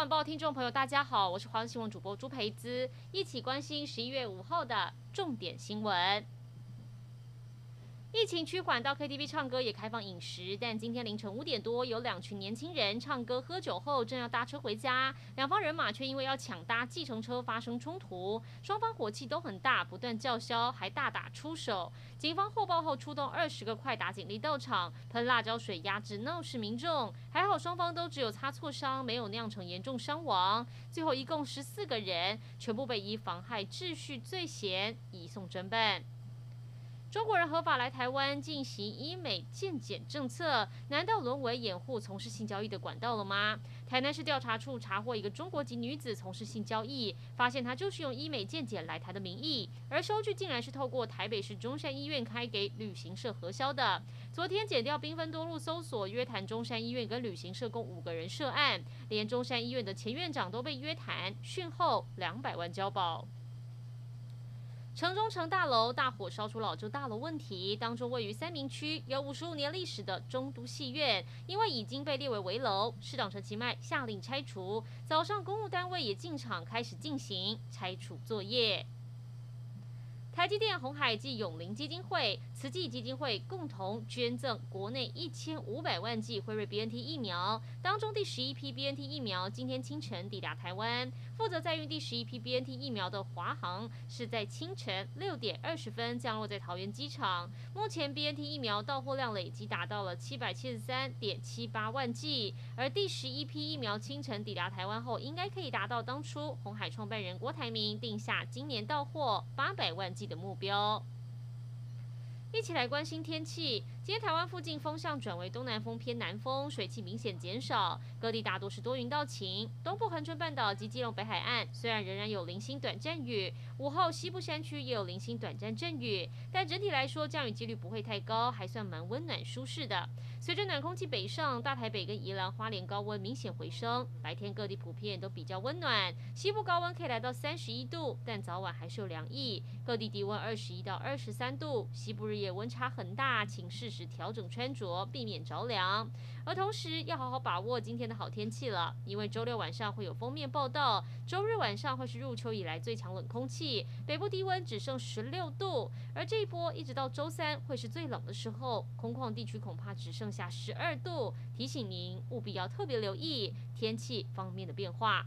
晚报听众朋友，大家好，我是华视新闻主播朱培姿，一起关心十一月五号的重点新闻。疫情趋缓，到 KTV 唱歌也开放饮食，但今天凌晨五点多，有两群年轻人唱歌喝酒后，正要搭车回家，两方人马却因为要抢搭计程车发生冲突，双方火气都很大，不断叫嚣，还大打出手。警方获报后出动二十个快打警力到场，喷辣椒水压制闹事民众，还好双方都只有擦挫伤，没有酿成严重伤亡。最后一共十四个人，全部被以妨害秩序罪嫌移送侦办。中国人合法来台湾进行医美健检政策，难道沦为掩护从事性交易的管道了吗？台南市调查处查获一个中国籍女子从事性交易，发现她就是用医美健检来台的名义，而收据竟然是透过台北市中山医院开给旅行社核销的。昨天检调兵分多路搜索，约谈中山医院跟旅行社共五个人涉案，连中山医院的前院长都被约谈，讯后两百万交保。城中城大楼大火烧出老旧大楼问题，当中位于三明区有五十五年历史的中都戏院，因为已经被列为危楼，市长陈其迈下令拆除。早上公务单位也进场开始进行拆除作业。台积电、鸿海暨永龄基金会、慈济基金会共同捐赠国内一千五百万剂辉瑞 BNT 疫苗，当中第十一批 BNT 疫苗今天清晨抵达台湾。负责载运第十一批 BNT 疫苗的华航是在清晨六点二十分降落在桃园机场。目前 BNT 疫苗到货量累计达到了七百七十三点七八万剂，而第十一批疫苗清晨抵达台湾后，应该可以达到当初鸿海创办人郭台铭定下今年到货八百万剂的目标。一起来关心天气。今天台湾附近风向转为东南风偏南风，水汽明显减少，各地大多是多云到晴。东部恒春半岛及基隆北海岸虽然仍然有零星短暂雨，午后西部山区也有零星短暂阵雨，但整体来说降雨几率不会太高，还算蛮温暖舒适的。随着暖空气北上，大台北跟宜兰花莲高温明显回升，白天各地普遍都比较温暖，西部高温可以来到三十一度，但早晚还是有凉意，各地低温二十一到二十三度，西部日夜温差很大，请适时调整穿着，避免着凉。而同时要好好把握今天的好天气了，因为周六晚上会有封面报道，周日晚上会是入秋以来最强冷空气，北部低温只剩十六度，而这一波一直到周三会是最冷的时候，空旷地区恐怕只剩下十二度。提醒您务必要特别留意天气方面的变化。